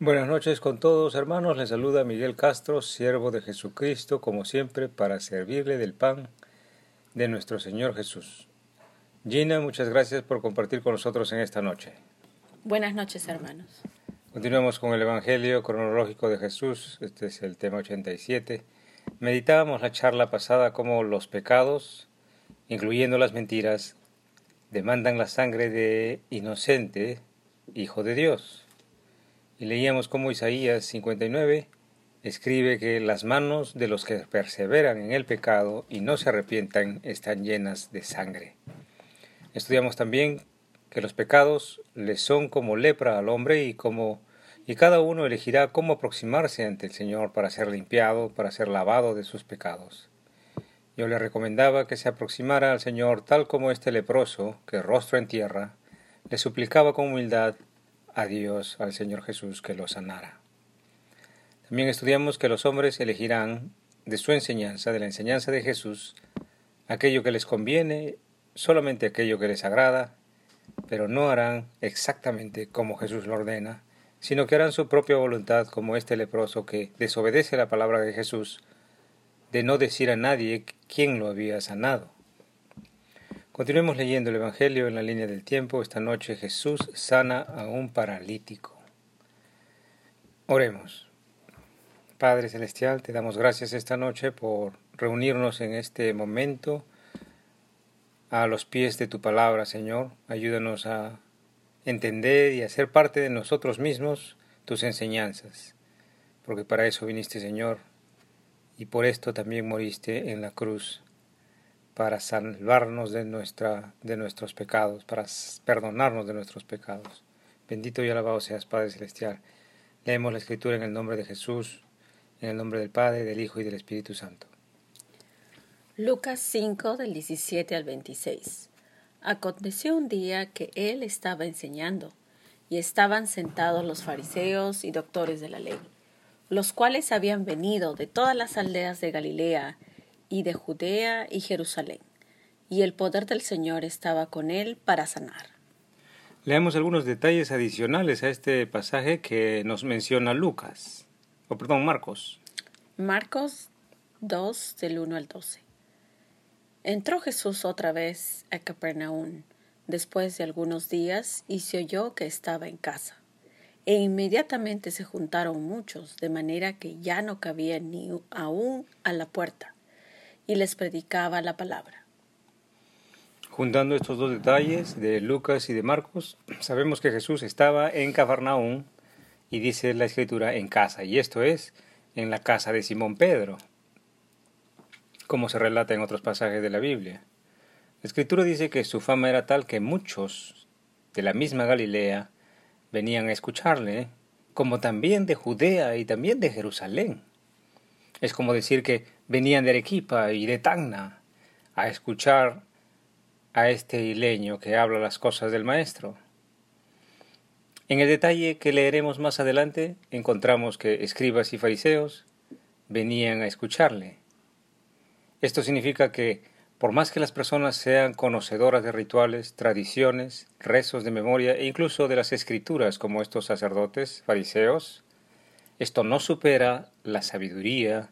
Buenas noches con todos hermanos, les saluda Miguel Castro, siervo de Jesucristo, como siempre, para servirle del pan de nuestro Señor Jesús. Gina, muchas gracias por compartir con nosotros en esta noche. Buenas noches hermanos. Continuamos con el Evangelio cronológico de Jesús, este es el tema 87. Meditábamos la charla pasada cómo los pecados, incluyendo las mentiras, demandan la sangre de inocente, hijo de Dios y leíamos cómo Isaías 59 escribe que las manos de los que perseveran en el pecado y no se arrepientan están llenas de sangre. Estudiamos también que los pecados le son como lepra al hombre y como y cada uno elegirá cómo aproximarse ante el Señor para ser limpiado, para ser lavado de sus pecados. Yo le recomendaba que se aproximara al Señor tal como este leproso, que rostro en tierra, le suplicaba con humildad a Dios, al Señor Jesús, que lo sanara. También estudiamos que los hombres elegirán de su enseñanza, de la enseñanza de Jesús, aquello que les conviene, solamente aquello que les agrada, pero no harán exactamente como Jesús lo ordena, sino que harán su propia voluntad como este leproso que desobedece la palabra de Jesús, de no decir a nadie quién lo había sanado. Continuemos leyendo el Evangelio en la línea del tiempo. Esta noche Jesús sana a un paralítico. Oremos. Padre Celestial, te damos gracias esta noche por reunirnos en este momento a los pies de tu palabra, Señor. Ayúdanos a entender y a parte de nosotros mismos tus enseñanzas, porque para eso viniste, Señor, y por esto también moriste en la cruz para salvarnos de, nuestra, de nuestros pecados, para perdonarnos de nuestros pecados. Bendito y alabado seas, Padre Celestial. Leemos la Escritura en el nombre de Jesús, en el nombre del Padre, del Hijo y del Espíritu Santo. Lucas 5 del 17 al 26. Aconteció un día que él estaba enseñando, y estaban sentados los fariseos y doctores de la ley, los cuales habían venido de todas las aldeas de Galilea y de Judea y Jerusalén, y el poder del Señor estaba con él para sanar. Leamos algunos detalles adicionales a este pasaje que nos menciona Lucas, o perdón, Marcos. Marcos 2 del 1 al 12. Entró Jesús otra vez a Capernaum después de algunos días y se oyó que estaba en casa. E inmediatamente se juntaron muchos, de manera que ya no cabía ni aún a la puerta y les predicaba la palabra. Juntando estos dos detalles de Lucas y de Marcos, sabemos que Jesús estaba en Cafarnaún y dice la escritura en casa, y esto es en la casa de Simón Pedro, como se relata en otros pasajes de la Biblia. La escritura dice que su fama era tal que muchos de la misma Galilea venían a escucharle, como también de Judea y también de Jerusalén. Es como decir que venían de Arequipa y de Tacna a escuchar a este hileño que habla las cosas del maestro. En el detalle que leeremos más adelante encontramos que escribas y fariseos venían a escucharle. Esto significa que por más que las personas sean conocedoras de rituales, tradiciones, rezos de memoria e incluso de las escrituras como estos sacerdotes, fariseos, esto no supera la sabiduría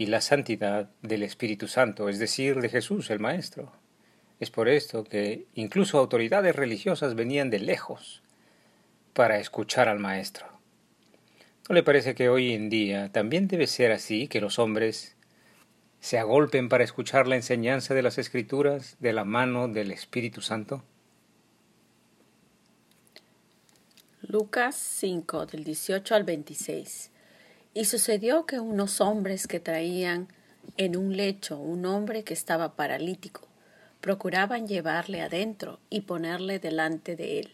y la santidad del Espíritu Santo, es decir, de Jesús el Maestro. Es por esto que incluso autoridades religiosas venían de lejos para escuchar al Maestro. ¿No le parece que hoy en día también debe ser así, que los hombres se agolpen para escuchar la enseñanza de las Escrituras de la mano del Espíritu Santo? Lucas 5 del 18 al 26. Y sucedió que unos hombres que traían en un lecho un hombre que estaba paralítico, procuraban llevarle adentro y ponerle delante de él.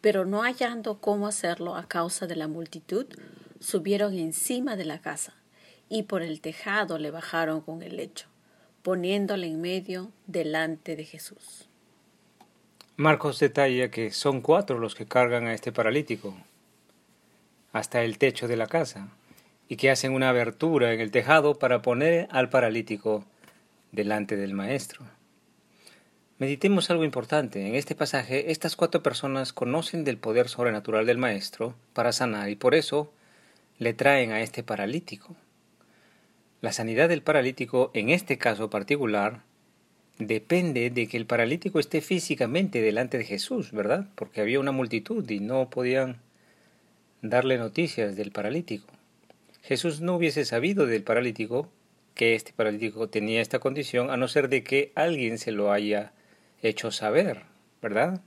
Pero no hallando cómo hacerlo a causa de la multitud, subieron encima de la casa y por el tejado le bajaron con el lecho, poniéndole en medio delante de Jesús. Marcos detalla que son cuatro los que cargan a este paralítico hasta el techo de la casa y que hacen una abertura en el tejado para poner al paralítico delante del maestro. Meditemos algo importante. En este pasaje, estas cuatro personas conocen del poder sobrenatural del Maestro para sanar y por eso le traen a este paralítico. La sanidad del paralítico, en este caso particular, depende de que el paralítico esté físicamente delante de Jesús, ¿verdad? Porque había una multitud y no podían darle noticias del paralítico. Jesús no hubiese sabido del paralítico que este paralítico tenía esta condición a no ser de que alguien se lo haya hecho saber, ¿verdad?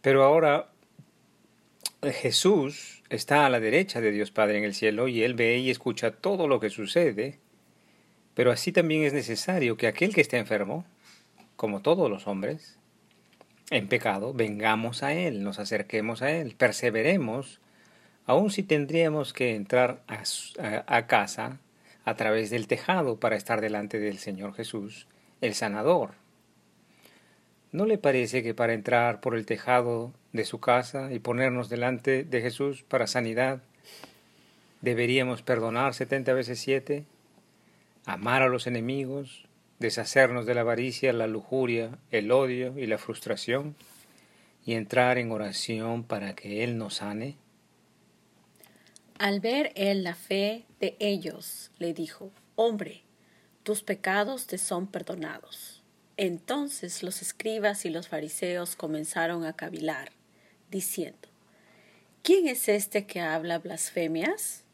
Pero ahora Jesús está a la derecha de Dios Padre en el cielo y Él ve y escucha todo lo que sucede, pero así también es necesario que aquel que esté enfermo, como todos los hombres, en pecado, vengamos a Él, nos acerquemos a Él, perseveremos, aun si tendríamos que entrar a, a casa a través del tejado para estar delante del Señor Jesús, el sanador. ¿No le parece que para entrar por el tejado de su casa y ponernos delante de Jesús para sanidad, deberíamos perdonar setenta veces siete, amar a los enemigos, deshacernos de la avaricia, la lujuria, el odio y la frustración, y entrar en oración para que Él nos sane? Al ver él la fe de ellos, le dijo, Hombre, tus pecados te son perdonados. Entonces los escribas y los fariseos comenzaron a cavilar, diciendo, ¿quién es este que habla blasfemias?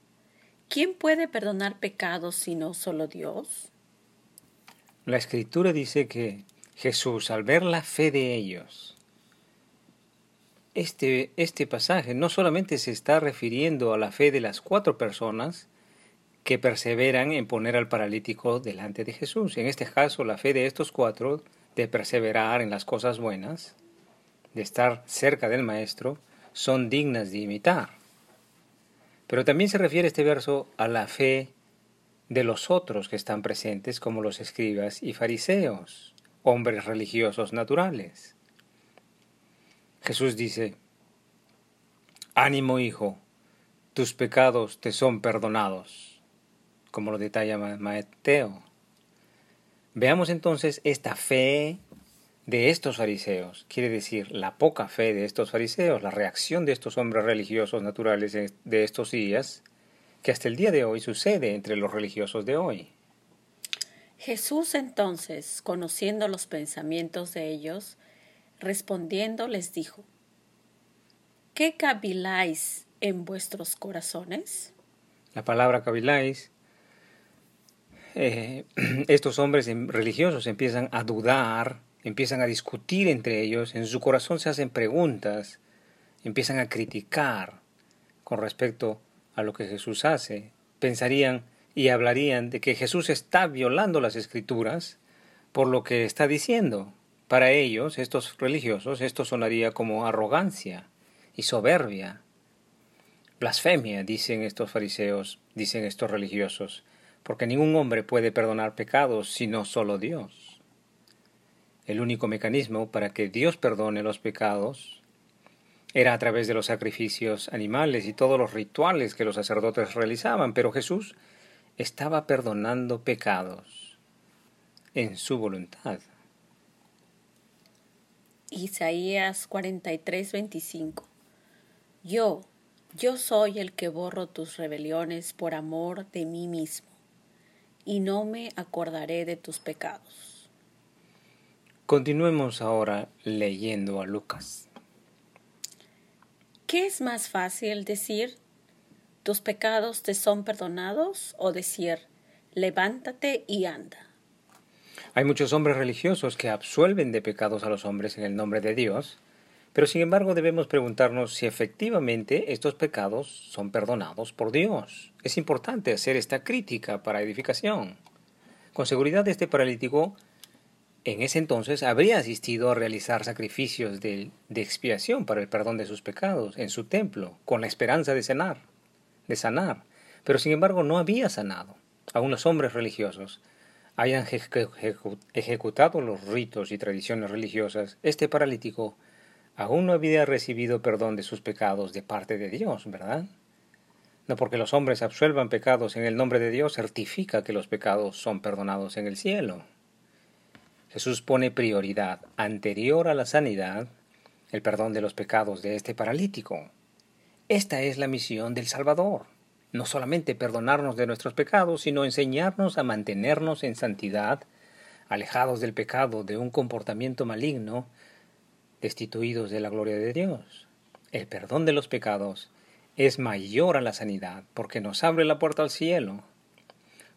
¿Quién puede perdonar pecados sino solo Dios? La escritura dice que Jesús, al ver la fe de ellos, este, este pasaje no solamente se está refiriendo a la fe de las cuatro personas, que perseveran en poner al paralítico delante de Jesús. En este caso, la fe de estos cuatro de perseverar en las cosas buenas, de estar cerca del Maestro, son dignas de imitar. Pero también se refiere este verso a la fe de los otros que están presentes, como los escribas y fariseos, hombres religiosos naturales. Jesús dice, Ánimo, hijo, tus pecados te son perdonados como lo detalla Mateo. Veamos entonces esta fe de estos fariseos, quiere decir la poca fe de estos fariseos, la reacción de estos hombres religiosos naturales de estos días, que hasta el día de hoy sucede entre los religiosos de hoy. Jesús entonces, conociendo los pensamientos de ellos, respondiendo les dijo, ¿qué caviláis en vuestros corazones? La palabra caviláis eh, estos hombres religiosos empiezan a dudar, empiezan a discutir entre ellos, en su corazón se hacen preguntas, empiezan a criticar con respecto a lo que Jesús hace. Pensarían y hablarían de que Jesús está violando las escrituras por lo que está diciendo. Para ellos, estos religiosos, esto sonaría como arrogancia y soberbia. Blasfemia, dicen estos fariseos, dicen estos religiosos porque ningún hombre puede perdonar pecados sino solo Dios. El único mecanismo para que Dios perdone los pecados era a través de los sacrificios animales y todos los rituales que los sacerdotes realizaban, pero Jesús estaba perdonando pecados en su voluntad. Isaías 43, 25 Yo, yo soy el que borro tus rebeliones por amor de mí mismo y no me acordaré de tus pecados. Continuemos ahora leyendo a Lucas. ¿Qué es más fácil decir, tus pecados te son perdonados o decir, levántate y anda? Hay muchos hombres religiosos que absuelven de pecados a los hombres en el nombre de Dios, pero sin embargo debemos preguntarnos si efectivamente estos pecados son perdonados por Dios. Es importante hacer esta crítica para edificación. Con seguridad este paralítico en ese entonces habría asistido a realizar sacrificios de, expiación para el perdón de sus pecados en su templo, con la esperanza de sanar, de sanar. Pero sin embargo no había sanado. Aún los hombres religiosos hayan ejecutado los ritos y tradiciones religiosas, este paralítico aún no había recibido perdón de sus pecados de parte de Dios, ¿verdad? No porque los hombres absuelvan pecados en el nombre de Dios certifica que los pecados son perdonados en el cielo. Jesús pone prioridad anterior a la sanidad, el perdón de los pecados de este paralítico. Esta es la misión del Salvador. No solamente perdonarnos de nuestros pecados, sino enseñarnos a mantenernos en santidad, alejados del pecado, de un comportamiento maligno, destituidos de la gloria de Dios. El perdón de los pecados es mayor a la sanidad porque nos abre la puerta al cielo.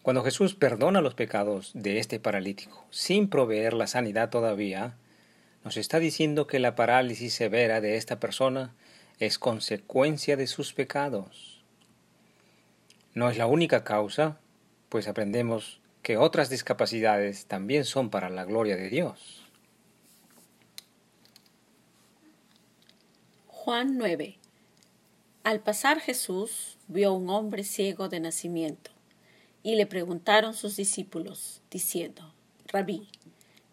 Cuando Jesús perdona los pecados de este paralítico sin proveer la sanidad todavía, nos está diciendo que la parálisis severa de esta persona es consecuencia de sus pecados. No es la única causa, pues aprendemos que otras discapacidades también son para la gloria de Dios. Juan 9. Al pasar Jesús vio un hombre ciego de nacimiento y le preguntaron sus discípulos, diciendo, Rabí,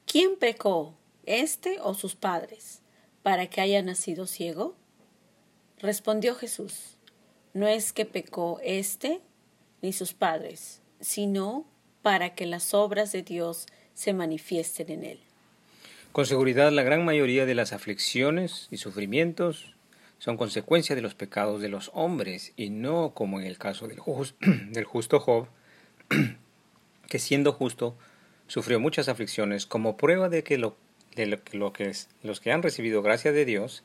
¿quién pecó, este o sus padres, para que haya nacido ciego? Respondió Jesús, no es que pecó este ni sus padres, sino para que las obras de Dios se manifiesten en él. Con seguridad la gran mayoría de las aflicciones y sufrimientos son consecuencia de los pecados de los hombres y no como en el caso del, justo Job, que siendo justo sufrió muchas aflicciones como prueba de que, los que han recibido gracia de Dios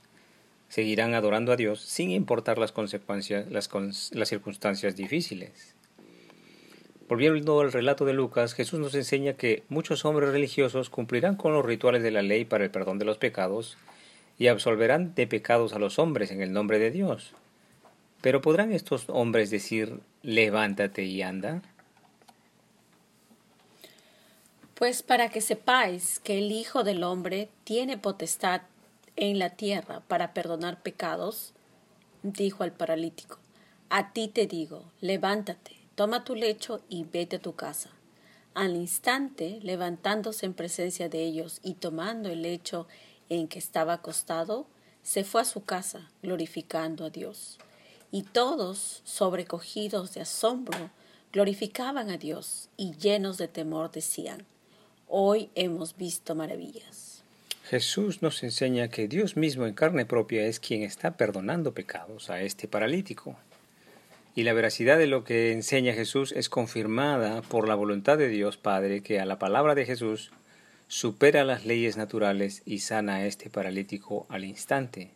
seguirán adorando a Dios sin importar las consecuencias, las, las circunstancias difíciles. Volviendo al relato de Lucas, Jesús nos enseña que muchos hombres religiosos cumplirán con los rituales de la ley para el perdón de los pecados y absolverán de pecados a los hombres en el nombre de Dios. Pero ¿podrán estos hombres decir levántate y anda? Pues para que sepáis que el Hijo del Hombre tiene potestad en la tierra para perdonar pecados, dijo al paralítico, a ti te digo, levántate, toma tu lecho y vete a tu casa. Al instante, levantándose en presencia de ellos y tomando el lecho en que estaba acostado, se fue a su casa, glorificando a Dios. Y todos, sobrecogidos de asombro, glorificaban a Dios y llenos de temor decían, Hoy hemos visto maravillas. Jesús nos enseña que Dios mismo en carne propia es quien está perdonando pecados a este paralítico. Y la veracidad de lo que enseña Jesús es confirmada por la voluntad de Dios Padre que a la palabra de Jesús supera las leyes naturales y sana a este paralítico al instante.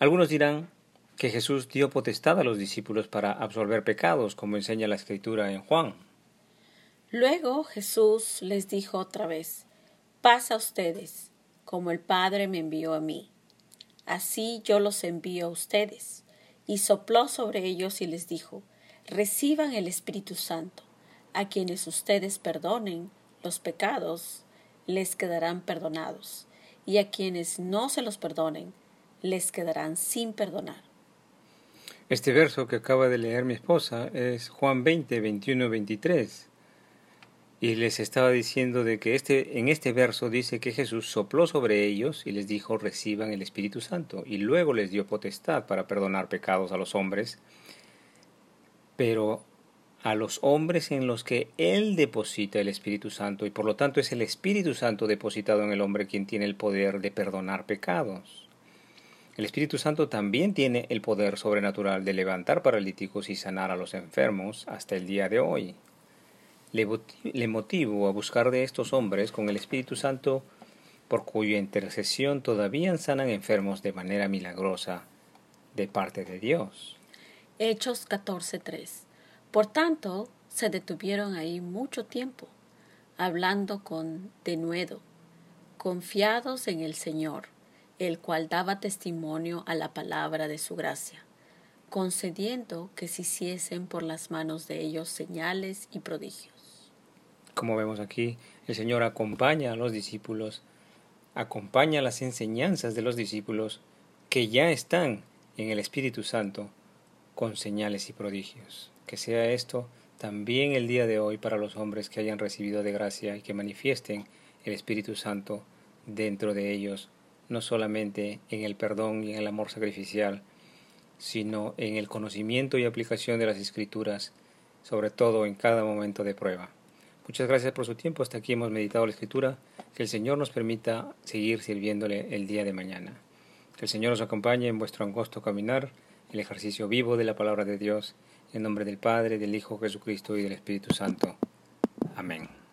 Algunos dirán que Jesús dio potestad a los discípulos para absolver pecados, como enseña la escritura en Juan. Luego Jesús les dijo otra vez, pasa a ustedes, como el Padre me envió a mí. Así yo los envío a ustedes. Y sopló sobre ellos y les dijo, reciban el Espíritu Santo. A quienes ustedes perdonen los pecados, les quedarán perdonados. Y a quienes no se los perdonen, les quedarán sin perdonar. Este verso que acaba de leer mi esposa es Juan 20, 21, 23 y les estaba diciendo de que este, en este verso dice que Jesús sopló sobre ellos y les dijo reciban el Espíritu Santo y luego les dio potestad para perdonar pecados a los hombres, pero a los hombres en los que Él deposita el Espíritu Santo y por lo tanto es el Espíritu Santo depositado en el hombre quien tiene el poder de perdonar pecados. El Espíritu Santo también tiene el poder sobrenatural de levantar paralíticos y sanar a los enfermos hasta el día de hoy le motivo a buscar de estos hombres con el Espíritu Santo, por cuya intercesión todavía sanan enfermos de manera milagrosa de parte de Dios. Hechos 14:3. Por tanto, se detuvieron ahí mucho tiempo, hablando con denuedo, confiados en el Señor, el cual daba testimonio a la palabra de su gracia, concediendo que se hiciesen por las manos de ellos señales y prodigios. Como vemos aquí, el Señor acompaña a los discípulos, acompaña las enseñanzas de los discípulos que ya están en el Espíritu Santo con señales y prodigios. Que sea esto también el día de hoy para los hombres que hayan recibido de gracia y que manifiesten el Espíritu Santo dentro de ellos, no solamente en el perdón y en el amor sacrificial, sino en el conocimiento y aplicación de las Escrituras, sobre todo en cada momento de prueba. Muchas gracias por su tiempo. Hasta aquí hemos meditado la escritura Que el Señor nos permita seguir sirviéndole el día de mañana. Que el Señor nos acompañe en vuestro angosto caminar, el ejercicio vivo de la palabra de Dios, en nombre del Padre, del Hijo Jesucristo y del Espíritu Santo. Amén.